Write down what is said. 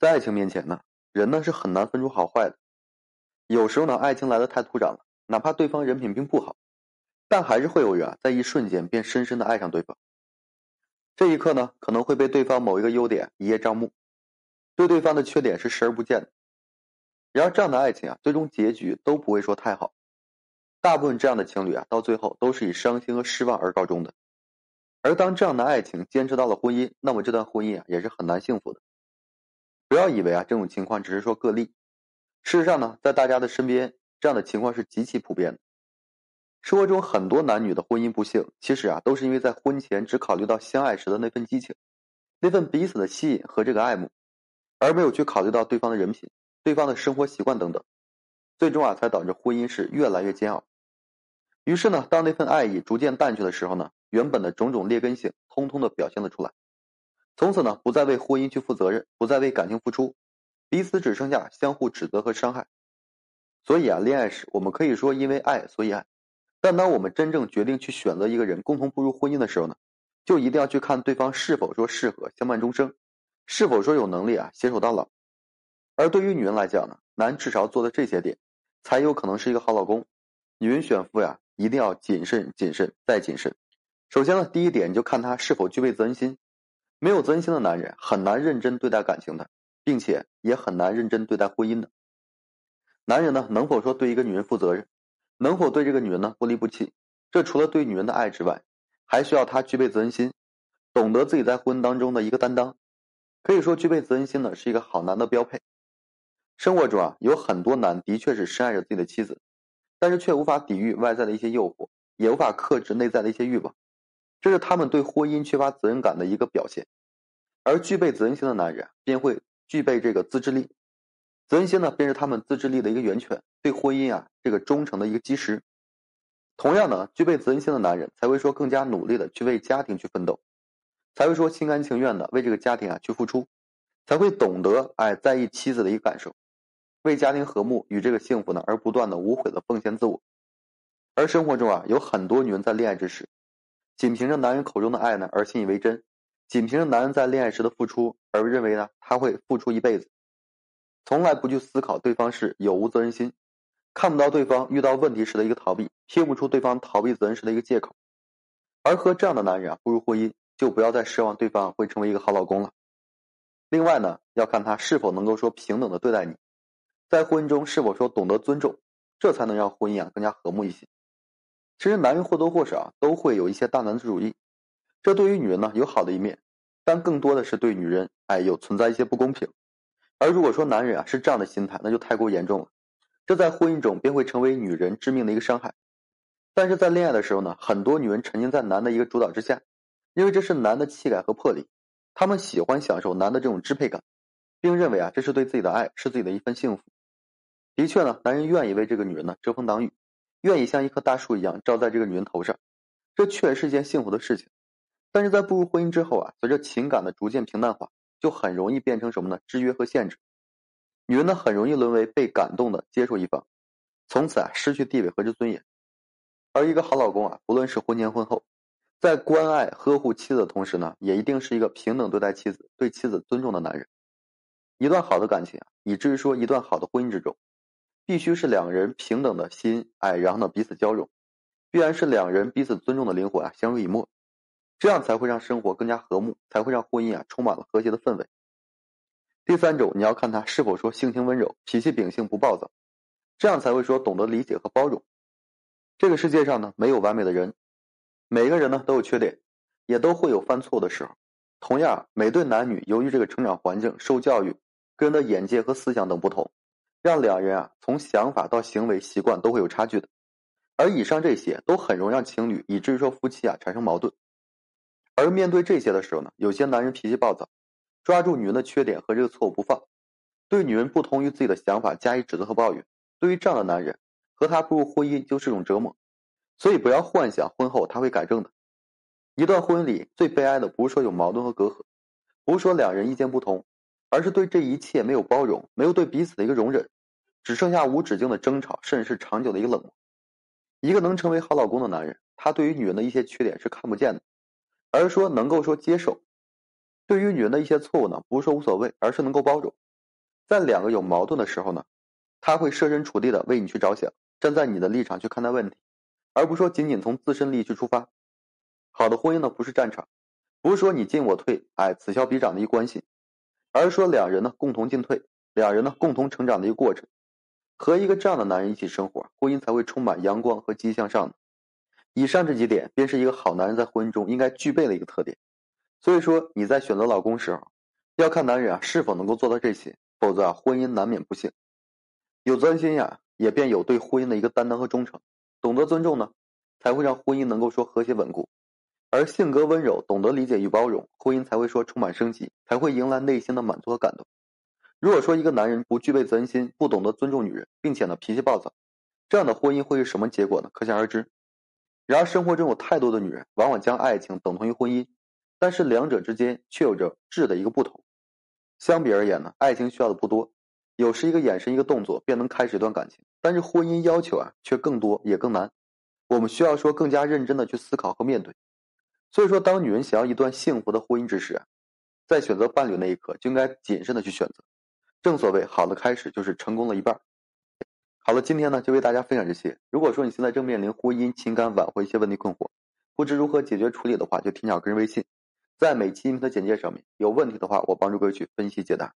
在爱情面前呢，人呢是很难分出好坏的。有时候呢，爱情来的太突然了，哪怕对方人品并不好，但还是会有人啊，在一瞬间便深深的爱上对方。这一刻呢，可能会被对方某一个优点一叶障目，对对方的缺点是视而不见的。然而，这样的爱情啊，最终结局都不会说太好。大部分这样的情侣啊，到最后都是以伤心和失望而告终的。而当这样的爱情坚持到了婚姻，那么这段婚姻啊，也是很难幸福的。不要以为啊，这种情况只是说个例，事实上呢，在大家的身边，这样的情况是极其普遍的。生活中很多男女的婚姻不幸，其实啊，都是因为在婚前只考虑到相爱时的那份激情，那份彼此的吸引和这个爱慕，而没有去考虑到对方的人品。对方的生活习惯等等，最终啊，才导致婚姻是越来越煎熬。于是呢，当那份爱意逐渐淡去的时候呢，原本的种种劣根性通通的表现了出来。从此呢，不再为婚姻去负责任，不再为感情付出，彼此只剩下相互指责和伤害。所以啊，恋爱时我们可以说因为爱所以爱，但当我们真正决定去选择一个人共同步入婚姻的时候呢，就一定要去看对方是否说适合相伴终生，是否说有能力啊携手到老。而对于女人来讲呢，男至少做的这些点，才有可能是一个好老公。女人选夫呀，一定要谨慎、谨慎再谨慎。首先呢，第一点就看他是否具备责任心。没有责任心的男人很难认真对待感情的，并且也很难认真对待婚姻的。男人呢，能否说对一个女人负责任，能否对这个女人呢不离不弃？这除了对女人的爱之外，还需要他具备责任心，懂得自己在婚姻当中的一个担当。可以说，具备责任心呢，是一个好男的标配。生活中啊，有很多男的确是深爱着自己的妻子，但是却无法抵御外在的一些诱惑，也无法克制内在的一些欲望，这是他们对婚姻缺乏责任感的一个表现。而具备责任心的男人便会具备这个自制力，责任心呢，便是他们自制力的一个源泉，对婚姻啊这个忠诚的一个基石。同样呢，具备责任心的男人才会说更加努力的去为家庭去奋斗，才会说心甘情愿的为这个家庭啊去付出，才会懂得哎在意妻子的一个感受。为家庭和睦与这个幸福呢，而不断的无悔的奉献自我。而生活中啊，有很多女人在恋爱之时，仅凭着男人口中的爱呢而信以为真，仅凭着男人在恋爱时的付出而认为呢他会付出一辈子，从来不去思考对方是有无责任心，看不到对方遇到问题时的一个逃避，听不出对方逃避责任时的一个借口。而和这样的男人啊步入婚姻，就不要再奢望对方会成为一个好老公了。另外呢，要看他是否能够说平等的对待你。在婚姻中是否说懂得尊重，这才能让婚姻啊更加和睦一些。其实男人或多或少都会有一些大男子主义，这对于女人呢有好的一面，但更多的是对女人哎有存在一些不公平。而如果说男人啊是这样的心态，那就太过严重了，这在婚姻中便会成为女人致命的一个伤害。但是在恋爱的时候呢，很多女人沉浸在男的一个主导之下，因为这是男的气概和魄力，他们喜欢享受男的这种支配感，并认为啊这是对自己的爱，是自己的一份幸福。的确呢，男人愿意为这个女人呢遮风挡雨，愿意像一棵大树一样照在这个女人头上，这确实是件幸福的事情。但是在步入婚姻之后啊，随着情感的逐渐平淡化，就很容易变成什么呢？制约和限制。女人呢，很容易沦为被感动的接受一方，从此啊失去地位和这尊严。而一个好老公啊，不论是婚前婚后，在关爱呵护妻子的同时呢，也一定是一个平等对待妻子、对妻子尊重的男人。一段好的感情啊，以至于说一段好的婚姻之中。必须是两人平等的心爱，然后呢彼此交融，必然是两人彼此尊重的灵魂啊相濡以沫，这样才会让生活更加和睦，才会让婚姻啊充满了和谐的氛围。第三种，你要看他是否说性情温柔，脾气秉性不暴躁，这样才会说懂得理解和包容。这个世界上呢没有完美的人，每个人呢都有缺点，也都会有犯错的时候。同样，每对男女由于这个成长环境、受教育、个人的眼界和思想等不同。让两人啊，从想法到行为习惯都会有差距的，而以上这些都很容易让情侣以至于说夫妻啊产生矛盾。而面对这些的时候呢，有些男人脾气暴躁，抓住女人的缺点和这个错误不放，对女人不同于自己的想法加以指责和抱怨。对于这样的男人，和他步入婚姻就是一种折磨。所以不要幻想婚后他会改正的。一段婚姻里最悲哀的不是说有矛盾和隔阂，不是说两人意见不同。而是对这一切没有包容，没有对彼此的一个容忍，只剩下无止境的争吵，甚至是长久的一个冷漠。一个能成为好老公的男人，他对于女人的一些缺点是看不见的，而是说能够说接受；对于女人的一些错误呢，不是说无所谓，而是能够包容。在两个有矛盾的时候呢，他会设身处地的为你去着想，站在你的立场去看待问题，而不是说仅仅从自身利益去出发。好的婚姻呢，不是战场，不是说你进我退，哎，此消彼长的一关系，而是说两人呢共同进退，两人呢共同成长的一个过程。和一个这样的男人一起生活，婚姻才会充满阳光和积极向上。以上这几点，便是一个好男人在婚姻中应该具备的一个特点。所以说，你在选择老公时候，要看男人啊是否能够做到这些，否则啊婚姻难免不幸。有责任心呀，也便有对婚姻的一个担当和忠诚。懂得尊重呢，才会让婚姻能够说和谐稳固。而性格温柔、懂得理解与包容，婚姻才会说充满生机，才会迎来内心的满足和感动。如果说一个男人不具备责任心，不懂得尊重女人，并且呢脾气暴躁，这样的婚姻会是什么结果呢？可想而知。然而生活中有太多的女人，往往将爱情等同于婚姻，但是两者之间却有着质的一个不同。相比而言呢，爱情需要的不多，有时一个眼神、一个动作便能开始一段感情，但是婚姻要求啊却更多也更难。我们需要说更加认真的去思考和面对。所以说，当女人想要一段幸福的婚姻之时，在选择伴侣那一刻就应该谨慎的去选择。正所谓，好的开始就是成功的一半。好了，今天呢就为大家分享这些。如果说你现在正面临婚姻、情感挽回一些问题困惑，不知如何解决处理的话，就添加个人微信，在每期音频的简介上面。有问题的话，我帮助各位去分析解答。